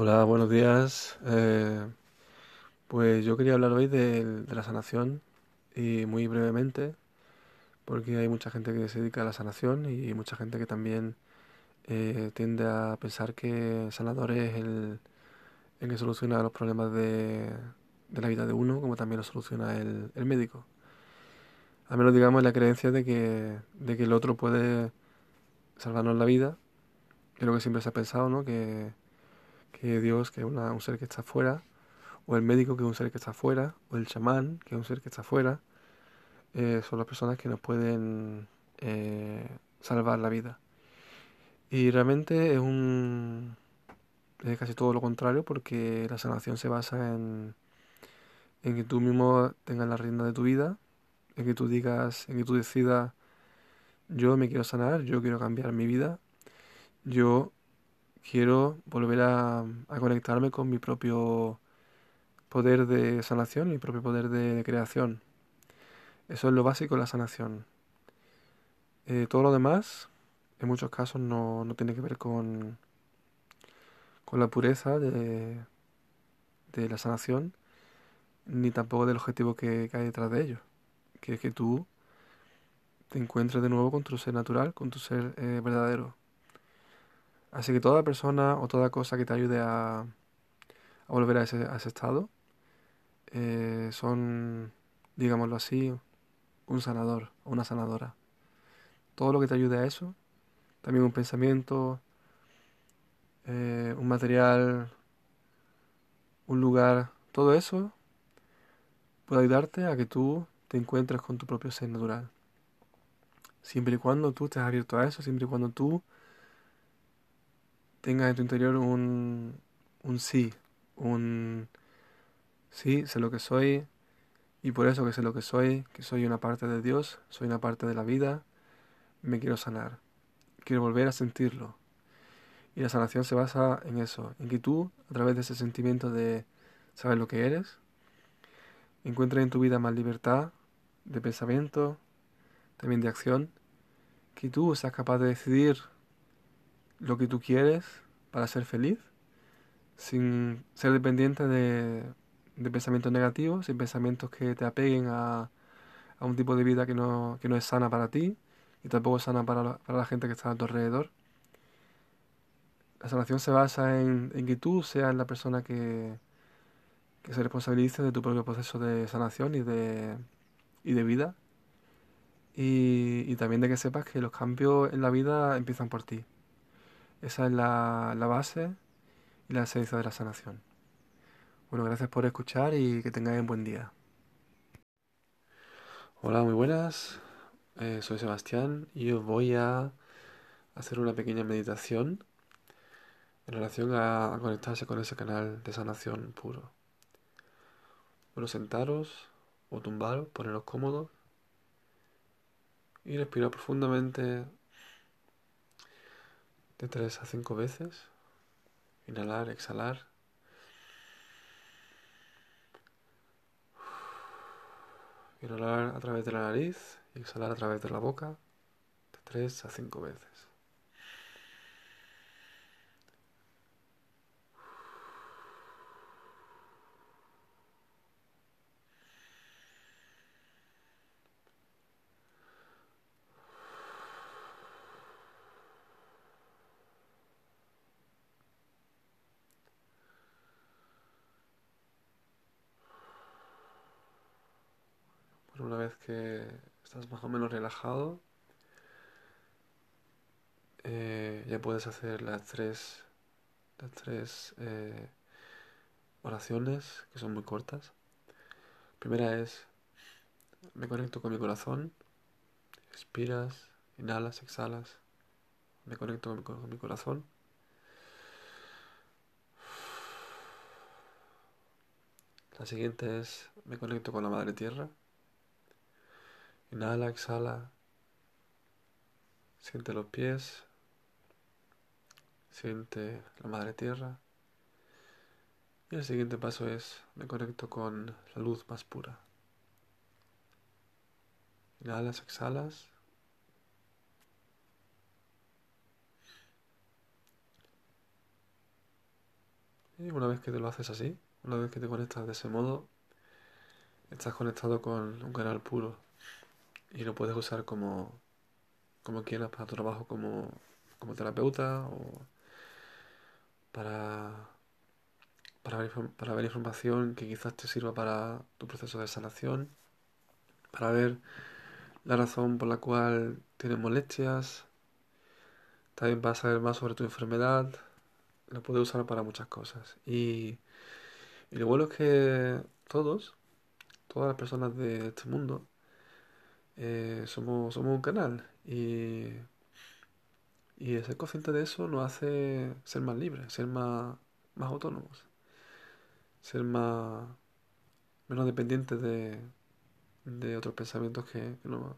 Hola, buenos días. Eh, pues yo quería hablar hoy de, la sanación y muy brevemente, porque hay mucha gente que se dedica a la sanación y mucha gente que también eh, tiende a pensar que sanador es el, que soluciona los problemas de, de la vida de uno, como también lo soluciona el, el médico. Al menos digamos la creencia de que, de que el otro puede salvarnos la vida, es lo que siempre se ha pensado, ¿no? Que, que Dios, que es una- un ser que está afuera, o el médico, que es un ser que está afuera, o el chamán, que es un ser que está afuera, eh, son las personas que nos pueden eh, salvar la vida. Y realmente es un es casi todo lo contrario, porque la sanación se basa en, en que tú mismo tengas la rienda de tu vida, en que tú digas, en que tú decidas, yo me quiero sanar, yo quiero cambiar mi vida, yo quiero volver a, conectarme con mi propio poder de sanación, mi propio poder de, creación. Eso es lo básico de la sanación. Eh, todo lo demás, en muchos casos, no, no tiene que ver con, con la pureza de, de la sanación, ni tampoco del objetivo que, que hay detrás de ello, que es que tú te encuentres de nuevo con tu ser natural, con tu ser eh, verdadero. Así que toda persona o toda cosa que te ayude a, volver a ese, a ese estado eh, son, digámoslo así, un sanador o una sanadora. Todo lo que te ayude a eso, también un pensamiento, eh, un material, un lugar, todo eso puede ayudarte a que tú te encuentres con tu propio ser natural. Siempre y cuando tú estés abierto a eso, siempre y cuando tú tengas en tu interior un, un sí, un sí, sé lo que soy, y por eso que sé lo que soy, que soy una parte de Dios, soy una parte de la vida, me quiero sanar, quiero volver a sentirlo. Y la sanación se basa en eso, en que tú, a través de ese sentimiento de saber lo que eres, encuentres en tu vida más libertad de pensamiento, también de acción, que tú seas capaz de decidir lo que tú quieres para ser feliz, sin ser dependiente de, de pensamientos negativos, sin pensamientos que te apeguen a, a un tipo de vida que no, que no es sana para ti y tampoco es sana para para la gente que está a tu alrededor. La sanación se basa en, en que tú seas la persona que, que se responsabilice de tu propio proceso de sanación y de, y de vida. Y, y también de que sepas que los cambios en la vida empiezan por ti. Esa es la, la base y la esencia de la sanación. Bueno, gracias por escuchar y que tengáis un buen día. Hola, muy buenas. Eh, soy Sebastián y os voy a hacer una pequeña meditación en relación a, a conectarse con ese canal de sanación puro. Bueno, sentaros o tumbaros, poneros cómodos y respirar profundamente de 3 a 5 veces. Inhalar, exhalar. Inhalar a través de la nariz y exhalar a través de la boca de 3 a 5 veces. Bueno, una vez que estás más o menos relajado, eh, ya puedes hacer las tres, las tres eh, oraciones que son muy cortas. Primera es, me conecto con mi corazón, expiras, inhalas, exhalas, me conecto con mi, con mi corazón. La siguiente es, me conecto con la madre tierra. Inhala, exhala, siente los pies, siente la madre tierra. Y el siguiente paso es, me conecto con la luz más pura. Inhalas, exhalas. Y una vez que te lo haces así, una vez que te conectas de ese modo, estás conectado con un canal puro y lo puedes usar como, como quieras para tu trabajo como, como terapeuta o para, para, ver, para ver información que quizás te sirva para tu proceso de sanación, para ver la razón por la cual tienes molestias, también vas a saber más sobre tu enfermedad, lo puedes usar para muchas cosas. Y lo bueno es que todos, todas las personas de este mundo, eh, somos, somos un canal y, y ser consciente de eso nos hace ser más libres, ser más, más autónomos, ser más menos dependientes de, de otros pensamientos que, que, nos,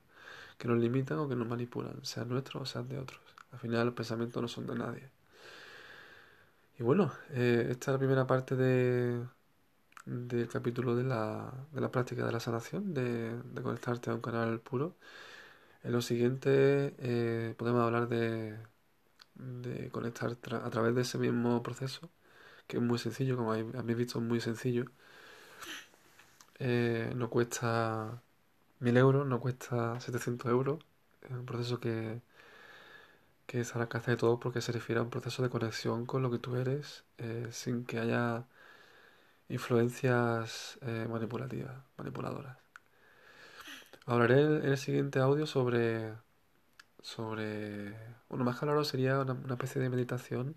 que nos limitan o que nos manipulan, sean nuestros o sean de otros. Al final los pensamientos no son de nadie. Y bueno, eh, esta es la primera parte de, del capítulo de la, de la práctica de la sanación, de, conectarte a un canal puro. En lo siguiente eh, podemos hablar de, de conectar a través de ese mismo proceso, que es muy sencillo, como habéis visto, es muy sencillo. Eh, no cuesta 1000 euros, no cuesta 700 euros. Es un proceso que, que es de todo porque se refiere a un proceso de conexión con lo que tú eres eh, sin que haya influencias eh, manipulativas, manipuladoras. Hablaré en, el siguiente audio sobre, sobre, bueno, más que hablarlo sería una, especie de meditación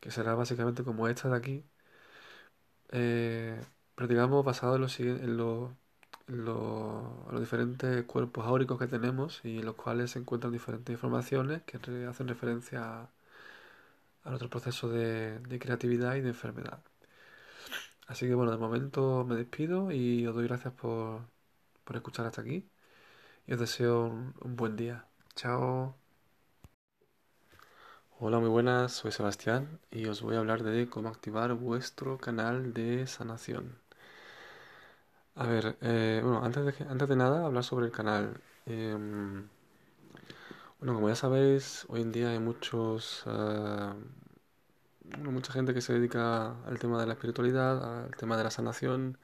que será básicamente como esta de aquí, eh, pero digamos basado en, en, en los diferentes cuerpos áuricos que tenemos y en los cuales se encuentran diferentes informaciones que hacen referencia a, a nuestro proceso de creatividad y de enfermedad. Así que bueno, de momento me despido y os doy gracias por, por escuchar hasta aquí y os deseo un, buen día. Chao. Hola, muy buenas, soy Sebastián y os voy a hablar de cómo activar vuestro canal de sanación. A ver, eh, bueno, antes de, antes de nada, hablar sobre el canal. Em, bueno, como ya sabéis, hoy en día hay muchos, uh, mucha gente que se dedica al tema de la espiritualidad, al tema de la sanación.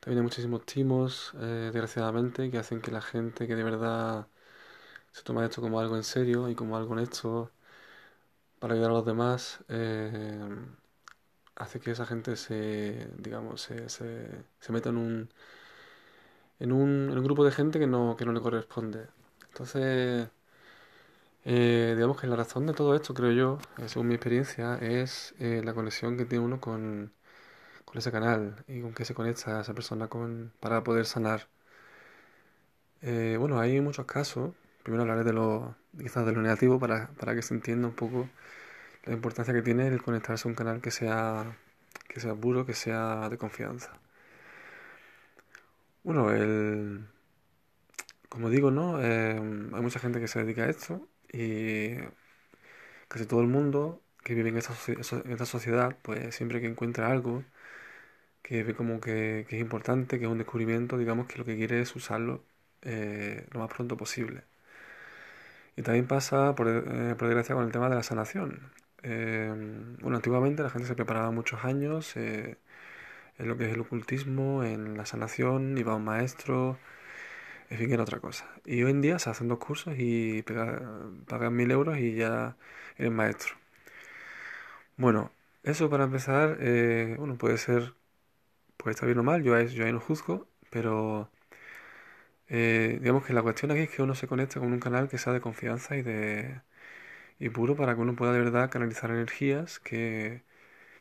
También hay muchísimos timos, eh, desgraciadamente, que hacen que la gente que de verdad se toma esto como algo en serio y como algo honesto para ayudar a los demás, eh, hace que esa gente se, digamos, se, se, se meta en un, en un, en un grupo de gente que no, que no le corresponde. Entonces, eh, digamos que la razón de todo esto, creo yo, eh, según mi experiencia, es eh, la conexión que tiene uno con, con ese canal y con que se conecta a esa persona con, para poder sanar. bueno, hay muchos casos. Primero hablaré de lo, quizás de lo negativo para, para que se entienda un poco la importancia que tiene el conectarse a un canal que sea, que sea puro, que sea de confianza. Bueno, el, como digo, ¿no? hay mucha gente que se dedica a esto y casi todo el mundo que vive en esta, sociedad, pues siempre que encuentra algo que ve como que, es importante, que es un descubrimiento, digamos que lo que quiere es usarlo eh, lo más pronto posible. Y también pasa, por, eh, desgracia, con el tema de la sanación. Eh, bueno, antiguamente la gente se preparaba muchos años en lo que es el ocultismo, en la sanación, iba un maestro, en fin, era otra cosa. Y hoy en día se hacen dos cursos y pagan mil euros y ya eres maestro. Bueno, eso para empezar, eh, bueno, puede ser, puede estar bien o mal, yo, yo ahí no juzgo, pero eh, digamos que la cuestión aquí es que uno se conecte con un canal que sea de confianza y de y puro para que uno pueda de verdad canalizar energías que,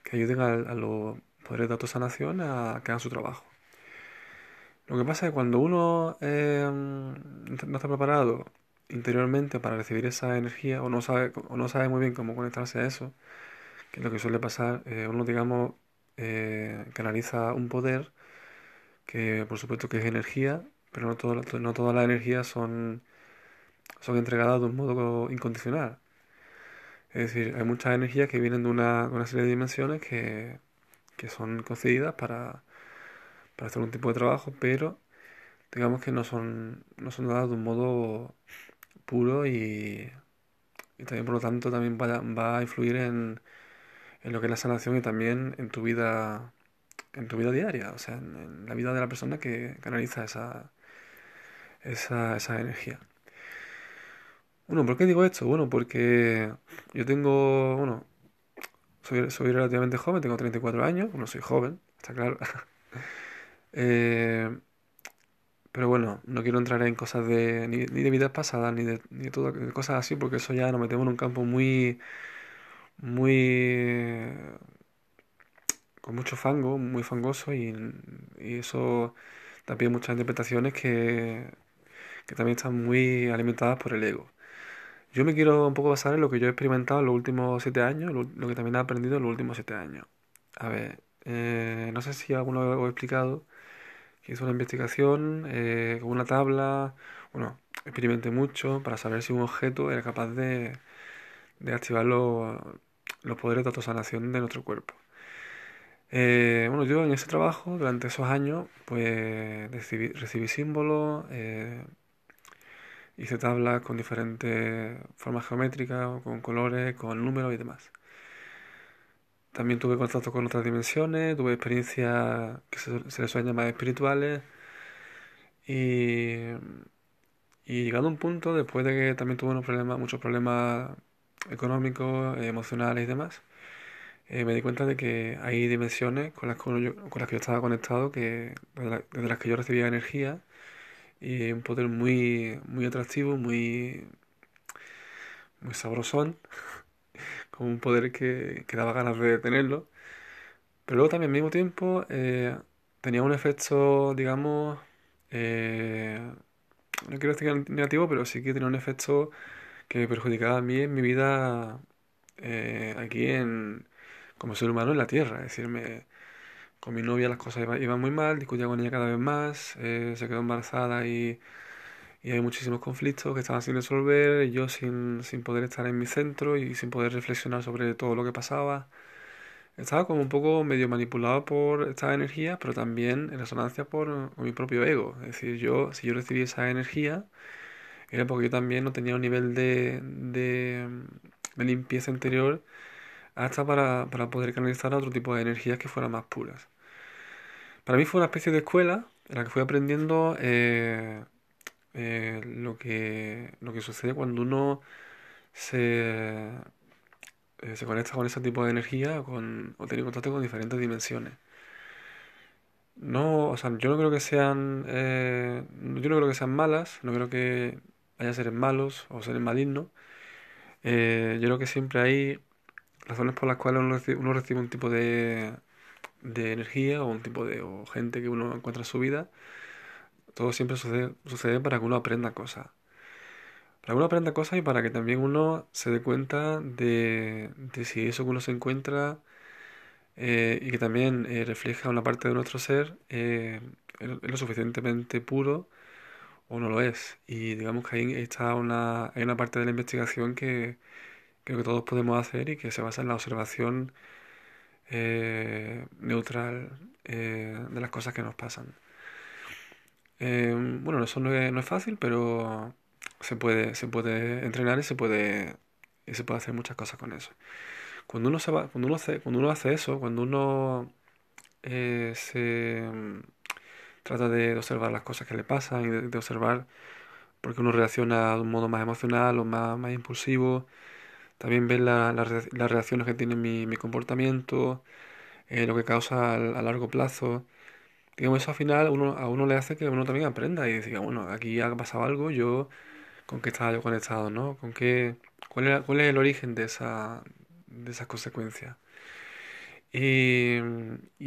que ayuden a, a los poderes de autosanación a que hagan su trabajo. Lo que pasa es que cuando uno eh, no está preparado interiormente para recibir esa energía o no sabe, o no sabe muy bien cómo conectarse a eso, que lo que suele pasar, eh, uno, digamos, eh, canaliza un poder que por supuesto que es energía, pero no, todo, no todas las energías son, son entregadas de un modo incondicional. Es decir, hay muchas energías que vienen de una, una serie de dimensiones que, que son concedidas para para hacer un tipo de trabajo, pero digamos que no son, no son dadas de un modo puro y, y también por lo tanto también va, a influir en, en lo que es la sanación y también en tu vida, en tu vida diaria, o sea, en, la vida de la persona que canaliza esa, esa, esa energía. Bueno, ¿por qué digo esto? Bueno, porque yo tengo, bueno, soy, soy relativamente joven, tengo 34 años, bueno, soy joven, está claro. eh, pero bueno, no quiero entrar en cosas de, ni, de vidas pasadas, ni de, ni de, todo, cosas así, porque eso ya nos metemos en un campo muy, muy, con mucho fango, muy fangoso, y, eso también muchas interpretaciones que, que también están muy alimentadas por el ego. Yo me quiero un poco basar en lo que yo he experimentado en los últimos siete años, lo, lo que también he aprendido en los últimos siete años. A ver, eh, no sé si alguno lo he explicado, que hice una investigación eh, con una tabla, bueno, experimenté mucho para saber si un objeto era capaz de, de activar los, poderes de autosanación de nuestro cuerpo. Eh, bueno, yo en ese trabajo, durante esos años, pues recibí, recibí símbolos, eh, hice tablas con diferentes formas geométricas, con colores, con números y demás. También tuve contacto con otras dimensiones, tuve experiencias que se, se les suelen llamar espirituales. Y, y llegado a un punto, después de que también tuve unos problemas, muchos problemas económicos, emocionales y demás, eh, me di cuenta de que hay dimensiones con las que yo, con las que yo estaba conectado, que, desde, la, desde las que yo recibía energía y un poder muy, muy atractivo, muy, muy sabrosón como un poder que, que, daba ganas de tenerlo. Pero luego también al mismo tiempo eh, tenía un efecto, digamos, eh, no quiero decir negativo, pero sí que tenía un efecto que me perjudicaba a mí en mi vida eh, aquí en, como ser humano en la Tierra. Es decir, me, con mi novia las cosas iban, iban muy mal, discutía con ella cada vez más, eh, se quedó embarazada y y hay muchísimos conflictos que estaban sin resolver, yo sin, sin poder estar en mi centro y sin poder reflexionar sobre todo lo que pasaba. Estaba como un poco medio manipulado por esta energía, pero también en resonancia por, mi propio ego. Es decir, yo, si yo recibí esa energía, era porque yo también no tenía un nivel de, de, limpieza interior hasta para, para poder canalizar otro tipo de energías que fueran más puras. Para mí fue una especie de escuela en la que fui aprendiendo eh, eh, lo que, lo que sucede cuando uno se, eh, se conecta con ese tipo de energía con, o tiene contacto con diferentes dimensiones. No, o sea, yo no creo que sean, eh, yo no creo que sean malas, no creo que haya seres malos o seres malignos. Yo creo que siempre hay razones por las cuales uno recibe, uno recibe un tipo de, de energía o un tipo de o gente que uno encuentra en su vida todo siempre sucede, sucede para que uno aprenda cosas. Para que uno aprenda cosas y para que también uno se dé cuenta de, si eso que uno se encuentra eh, y que también eh, refleja una parte de nuestro ser eh, es lo suficientemente puro o no lo es. Y digamos que ahí está una, hay una parte de la investigación que creo que todos podemos hacer y que se basa en la observación neutral de las cosas que nos pasan. Eh, bueno, eso no es, no es, fácil, pero se puede, se puede entrenar y se puede, y se puede hacer muchas cosas con eso. Cuando uno, se va, cuando uno, hace, cuando uno hace eso, cuando uno eh, se trata de observar las cosas que le pasan y de, de, observar porque uno reacciona de un modo más emocional o más, más impulsivo, también la, la, las reacciones que tiene mi, mi comportamiento, eh, lo que causa a, a largo plazo digamos, eso al final uno, a uno le hace que uno también aprenda y diga, bueno, aquí ha pasado algo, yo con qué estaba yo conectado, ¿no? ¿Con qué, cuál, era, cuál es el origen de, esa, de esas consecuencias? Y,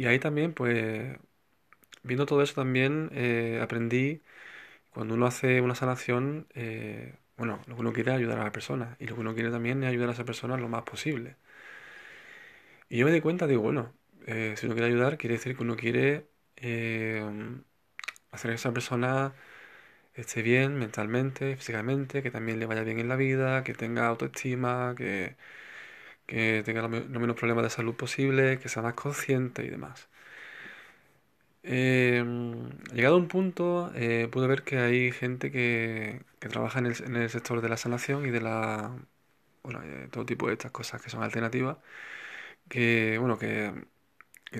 ahí también, pues, viendo todo eso también eh, aprendí, cuando uno hace una sanación, eh, bueno, lo que uno quiere es ayudar a la persona y lo que uno quiere también es ayudar a esa persona lo más posible. Y yo me di cuenta, digo, bueno, eh, si uno quiere ayudar, quiere decir que uno quiere eh, hacer que esa persona esté bien mentalmente, físicamente, que también le vaya bien en la vida, que tenga autoestima, que, que tenga los lo menos problemas de salud posible, que sea más consciente y demás. Eh, llegado a un punto, eh, pude ver que hay gente que, que trabaja en el, sector de la sanación y de la. Bueno, todo tipo de estas cosas que son alternativas, que, bueno, que,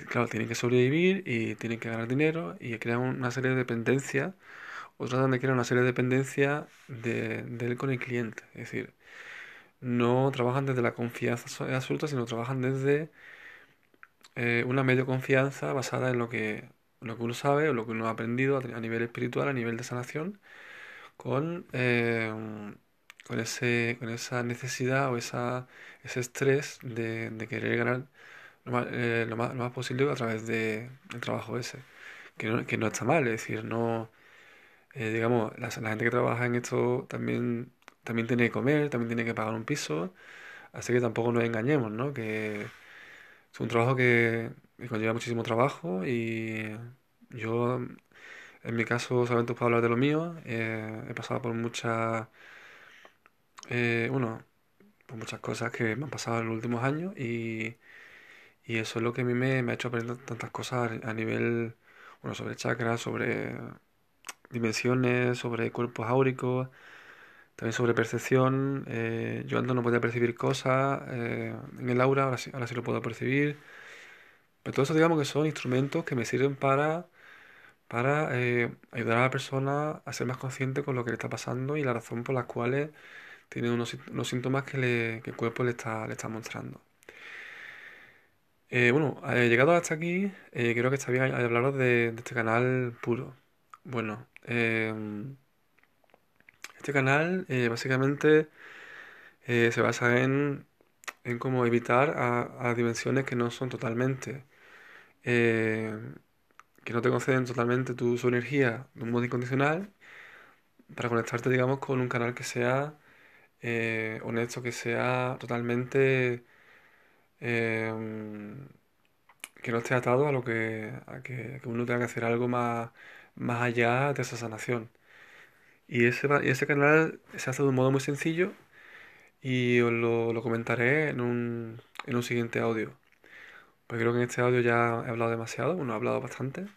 claro, tienen que sobrevivir y tienen que ganar dinero y crean una serie de dependencias o tratan de crear una serie de dependencias de, de él con el cliente. Es decir, no trabajan desde la confianza absoluta, sino trabajan desde eh, una medio confianza basada en lo que, lo que uno sabe o lo que uno ha aprendido a, nivel espiritual, a nivel de sanación, con, eh, con, ese, con esa necesidad o esa, ese estrés de, de querer ganar lo más, eh, lo más, lo más posible a través de, del trabajo ese, que no, que no está mal, es decir, no, digamos, la, la gente que trabaja en esto también también tiene que comer, también tiene que pagar un piso, así que tampoco nos engañemos, ¿no? Que es un trabajo que, conlleva muchísimo trabajo y yo, en mi caso, solamente puedo hablar de lo mío, eh, he pasado por muchas, eh, bueno, por muchas cosas que me han pasado en los últimos años y, y eso es lo que a mí me, ha hecho aprender tantas cosas a nivel, bueno, sobre chakras, sobre dimensiones, sobre cuerpos áuricos también sobre percepción, eh, yo antes no podía percibir cosas eh, en el aura, ahora sí, ahora sí lo puedo percibir. Pero todo eso digamos que son instrumentos que me sirven para, para eh, ayudar a la persona a ser más consciente con lo que le está pasando y la razón por la cual tiene unos, unos síntomas que, que, el cuerpo le está, le está mostrando. Bueno, llegado hasta aquí, creo que está bien hablaros de, este canal puro. Bueno, este canal eh, básicamente eh, se basa en, en cómo evitar a, dimensiones que no son totalmente, eh, que no te conceden totalmente tu, su energía de un modo incondicional para conectarte, digamos, con un canal que sea honesto, que sea totalmente... que no esté atado a lo que, a que, que uno tenga que hacer algo más, más allá de esa sanación. Y ese, ese canal se hace de un modo muy sencillo y os lo, comentaré en un, en un siguiente audio. Porque creo que en este audio ya he hablado demasiado, bueno, he hablado bastante.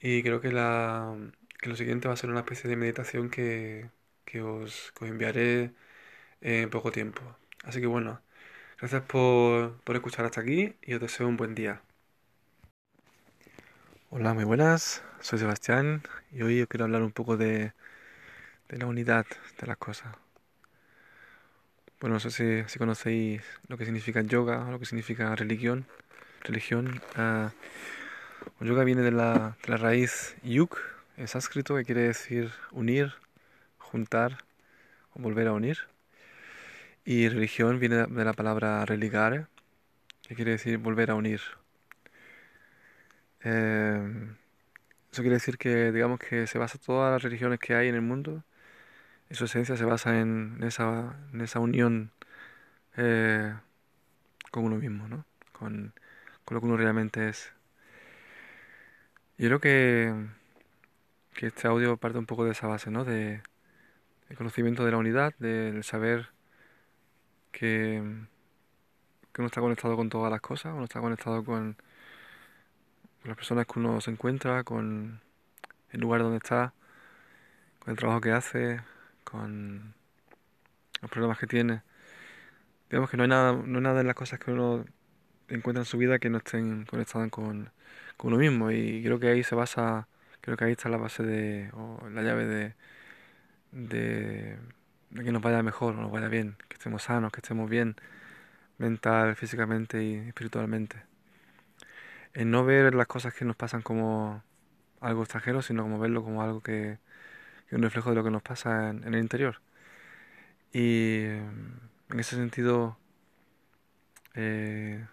Y creo que, la, que lo siguiente va a ser una especie de meditación que, que, os, enviaré en poco tiempo. Así que bueno, gracias por, por escuchar hasta aquí y os deseo un buen día. Hola, muy buenas, soy Sebastián y hoy os quiero hablar un poco de de la unidad de las cosas. Bueno, no sé si, conocéis lo que significa yoga, lo que significa religión. Religión. Uh, yoga viene de la, de la raíz yuk, en sánscrito, que quiere decir unir, juntar o volver a unir. Y religión viene de la palabra religare, que quiere decir volver a unir. Eh, eso quiere decir que, digamos, que se basa todas las religiones que hay en el mundo y su esencia se basa en, esa, en esa unión eh, con uno mismo, ¿no? Con, con, lo que uno realmente es. Yo creo que, que este audio parte un poco de esa base, ¿no? De, el conocimiento de la unidad, del saber que, uno está conectado con todas las cosas, uno está conectado con, con las personas que uno se encuentra, con el lugar donde está, con el trabajo que hace, con los problemas que tiene. Digamos que no hay nada, no hay nada en las cosas que uno encuentra en su vida que no estén conectadas con, con uno mismo. Y creo que ahí se basa, creo que ahí está la base de, o la llave de, de, que nos vaya mejor, nos vaya bien, que estemos sanos, que estemos bien mental, físicamente y espiritualmente. En no ver las cosas que nos pasan como algo extranjero, sino como verlo como algo que, un reflejo de lo que nos pasa en, el interior. Y en ese sentido, eh,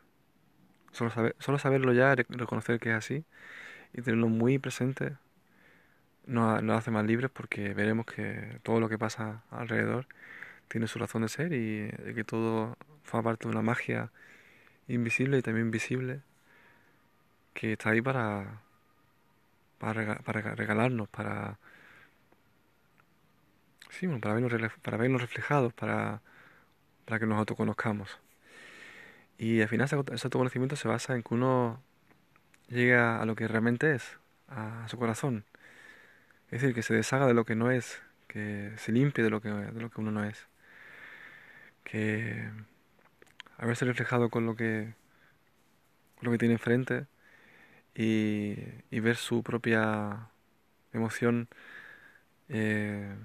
solo, saber, solo saberlo ya, reconocer que es así y tenerlo muy presente, nos, hace más libres porque veremos que todo lo que pasa alrededor tiene su razón de ser y, que todo forma parte de una magia invisible y también visible que está ahí para, para, regalarnos, para Sí, para vernos, para vernos reflejados, para, para que nos autoconozcamos. Y al final ese, autoconocimiento se basa en que uno llega a lo que realmente es, a, su corazón. Es decir, que se deshaga de lo que no es, que se limpie de lo que, de lo que uno no es. Que haberse reflejado con lo que, lo que tiene enfrente y, ver su propia emoción eh,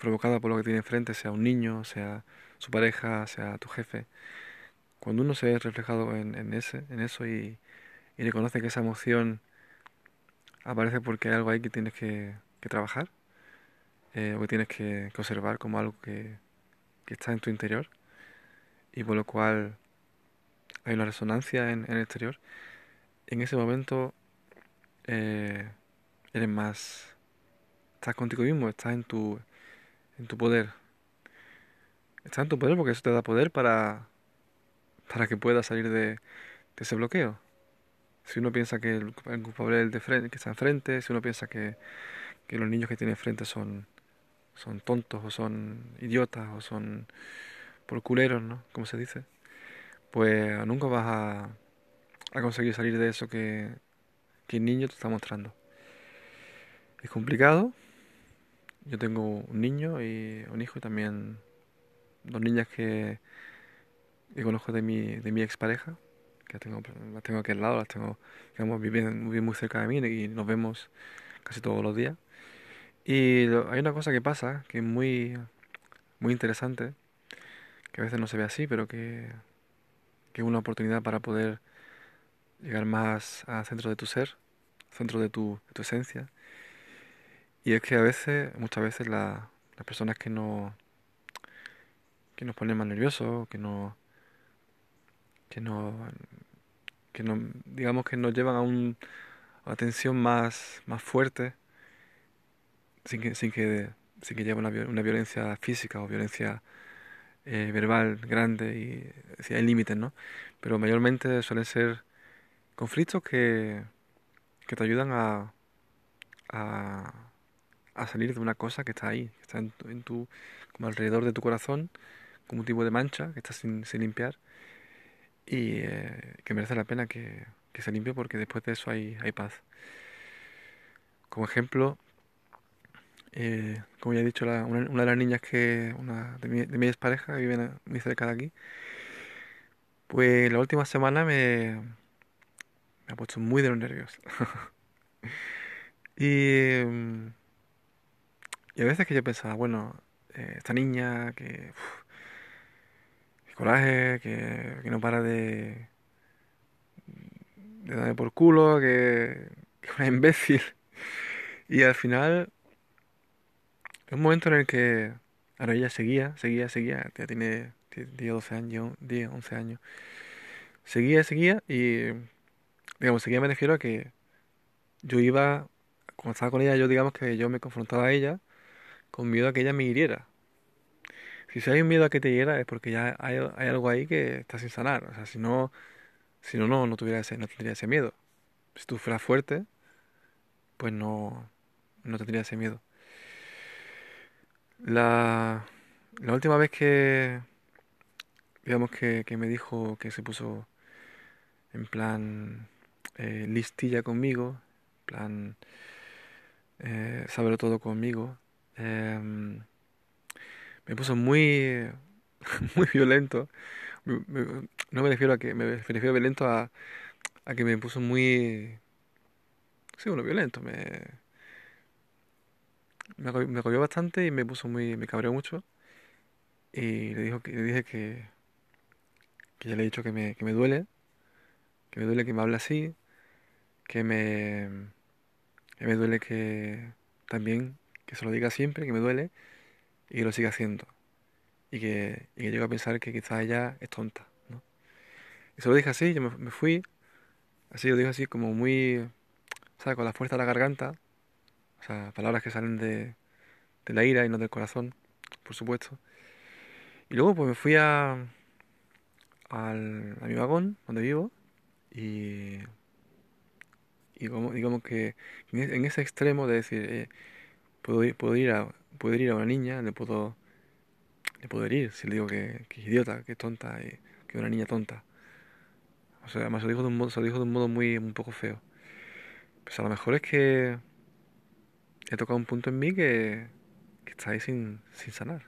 provocada por lo que tiene enfrente, sea un niño, sea su pareja, sea tu jefe. Cuando uno se ve reflejado en, en ese, en eso y, y reconoce que esa emoción aparece porque hay algo ahí que tienes que, trabajar eh, o que tienes que, que, observar como algo que, está en tu interior y por lo cual hay una resonancia en, el exterior, en ese momento eh, eres más... Estás contigo mismo, estás en tu, en tu poder. Estás en tu poder porque eso te da poder para, para que puedas salir de ese bloqueo. Si uno piensa que el, culpable es el de frente, que está enfrente, si uno piensa que, los niños que tiene enfrente son, son tontos o son idiotas o son por culeros, ¿no? Como se dice. Pues nunca vas a, a conseguir salir de eso que, que el niño te está mostrando. Es complicado. Yo tengo un niño y un hijo y también dos niñas que, que conozco de mi, de mi expareja, que las tengo, las tengo aquí al lado, las tengo, digamos, viven, viven muy cerca de mí y nos vemos casi todos los días. Y lo, hay una cosa que pasa que es muy, muy interesante, que a veces no se ve así, pero que, que es una oportunidad para poder llegar más al centro de tu ser, centro de tu, de tu esencia. Y es que a veces, muchas veces la, las personas que no que nos ponen más nerviosos, que no que no que no digamos que nos llevan a un una tensión más más fuerte sin que sin que sin que lleve una, una violencia física o violencia eh, verbal grande y si hay límites, ¿no? Pero mayormente suelen ser conflictos que, que te ayudan a, a, a, salir de una cosa que está ahí, que está en tu, en tu, como alrededor de tu corazón, como un tipo de mancha que está sin, sin limpiar y eh, que merece la pena que, que, se limpie porque después de eso hay, hay paz. Como ejemplo, eh, como ya he dicho, una, de las niñas que, una de, mi, de mis parejas, que viven muy cerca de aquí, pues la última semana me, me ha puesto muy de los nervios. y, y a veces que yo pensaba, bueno, eh, esta niña que coraje, que, no para de, de darme por culo, que, que es una imbécil. Y al final, es un momento en el que ahora ella seguía, seguía, seguía, ya tiene 10, 12 años, 10, 11 años. Seguía, seguía y digamos, seguía me refiero a que yo iba, cuando estaba con ella, yo digamos que yo me confrontaba a ella con miedo a que ella me hiriera. Si hay un miedo a que te hiera es porque ya hay, algo ahí que está sin sanar. O sea, si no, si no, no, no, tuviera ese, no tendría ese miedo. Si tú fueras fuerte, pues no, no tendría ese miedo. La, la última vez que, digamos que, que me dijo que se puso en plan eh, listilla conmigo, en plan, eh, saberlo todo conmigo. Eh, me puso muy, muy violento. No me refiero a que, me refiero violento a, a que me puso muy, sí, bueno, violento. Me, me, me bastante y me puso muy, me cabreó mucho. Y le, dijo, le dije que, que ya le he dicho que me, que me duele, que me duele que me hable así, que me, que me duele que también, que se lo diga siempre, que me duele y que lo siga haciendo. Y que, y que llego a pensar que quizás ella es tonta, ¿no? Y se lo dije así, yo me, fui, así lo dije así como muy, ¿sabes? Con la fuerza de la garganta, o sea, palabras que salen de, de la ira y no del corazón, por supuesto. Y luego pues me fui a, al, a mi vagón, donde vivo, y y como, digamos que en ese extremo de decir, eh, puedo, ir, puedo, ir a, puedo ir a una niña, le puedo, le puedo herir si le digo que, que es idiota, que es tonta, y que es una niña tonta. O sea, además se lo dijo de un modo, se lo dijo de un modo muy un poco feo. Pues a lo mejor es que he tocado un punto en mí que, que está ahí sin, sin sanar.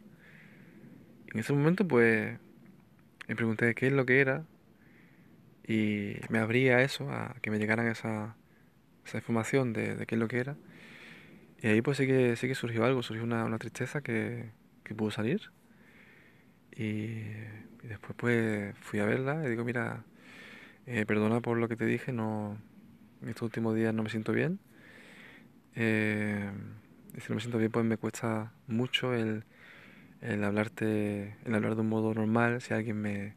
Y en ese momento, pues, me pregunté qué es lo que era. y me abría a eso, a que me llegaran esa, esa información de, de qué es lo que era. Y ahí pues sí que, sí que surgió algo, surgió una, una tristeza que, que pudo salir. Y, después pues fui a verla y digo, mira, eh, perdona por lo que te dije, no, estos últimos días no me siento bien. Eh, y si no me siento bien pues me cuesta mucho el, el hablarte, el hablar de un modo normal si alguien me,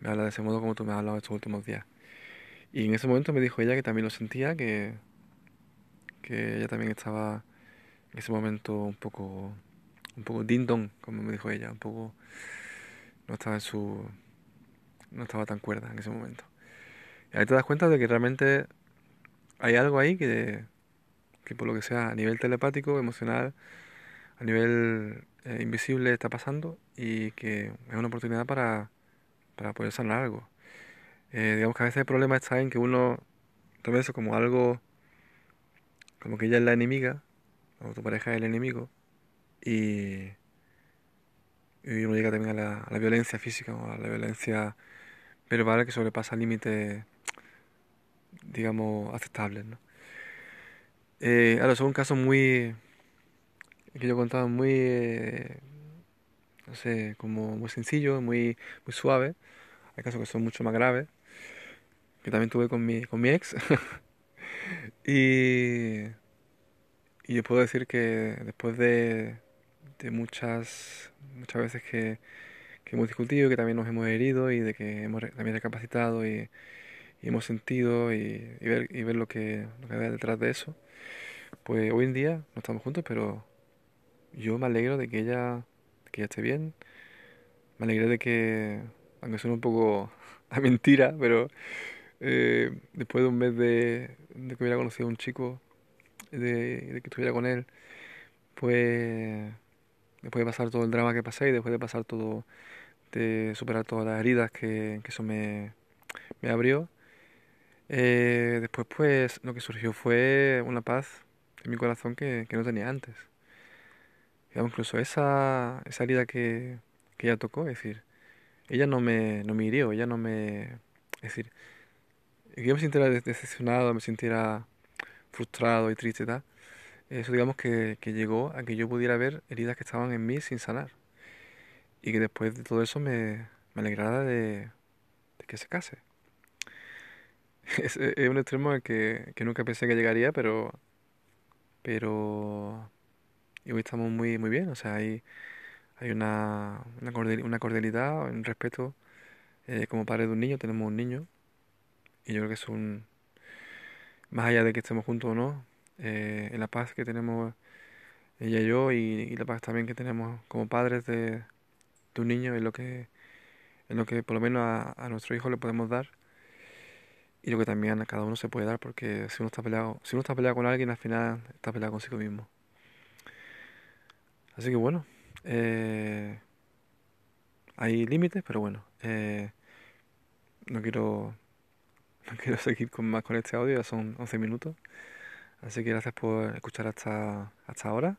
me habla de ese modo como tú me has hablado estos últimos días. Y en ese momento me dijo ella que también lo sentía, que, que ella también estaba en ese momento un poco, un poco ding como me dijo ella, un poco, no estaba en su, no estaba tan cuerda en ese momento. Y ahí te das cuenta de que realmente hay algo ahí que, que por lo que sea a nivel telepático, emocional, a nivel eh, invisible está pasando y que es una oportunidad para, para poder sanar algo. Eh, digamos que a veces el problema está en que uno toma eso como algo, como que ella es la enemiga, o tu pareja es el enemigo, y, uno llega también a la, violencia física o a la violencia verbal que sobrepasa límites, digamos, aceptables. Eh, ahora, son casos muy, que yo contaba muy, no sé, como muy sencillo, muy, muy suave. Hay casos que son mucho más graves, que también tuve con mi, con mi ex. y, y yo puedo decir que después de, de muchas, muchas veces que, que hemos discutido, que también nos hemos herido y de que hemos también recapacitado y, hemos sentido y, ver, y ver lo que, lo que hay detrás de eso, pues hoy en día no estamos juntos, pero yo me alegro de que ella, que ella esté bien. Me alegro de que, aunque suene un poco a mentira, pero eh, después de un mes de, que hubiera conocido a un chico, de, de, que estuviera con él, pues después de pasar todo el drama que pasé y después de pasar todo, de superar todas las heridas que, eso me, abrió, eh, después pues lo que surgió fue una paz en mi corazón que, no tenía antes. Digamos, incluso esa, esa herida que, que ella tocó, es decir, ella no me, no me hirió, ella no me... Decir, que yo me sintiera decepcionado, me sintiera frustrado y triste, tal, eso digamos que, que llegó a que yo pudiera ver heridas que estaban en mí sin sanar. Y que después de todo eso me, me alegrara de, de que se case. Es, es un extremo al que, que nunca pensé que llegaría, pero, pero y hoy estamos muy, muy bien, o sea, hay, hay una, una, cordialidad, un respeto. Eh, como padre de un niño, tenemos un niño, y yo creo que es un, más allá de que estemos juntos o no, eh, en la paz que tenemos ella y yo, y, la paz también que tenemos como padres de, de un niño, es lo que, es lo que por lo menos a, a nuestro hijo le podemos dar y lo que también a cada uno se puede dar porque si uno está peleado si uno está peleado con alguien al final está peleado consigo mismo. Así que bueno, eh, hay límites, pero bueno, eh, no quiero no quiero seguir con más con este audio, ya son 11 minutos. Así que gracias por escuchar hasta, hasta ahora.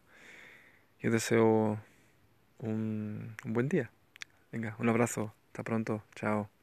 Y os deseo un, un buen día. Venga, un abrazo. Hasta pronto. Chao.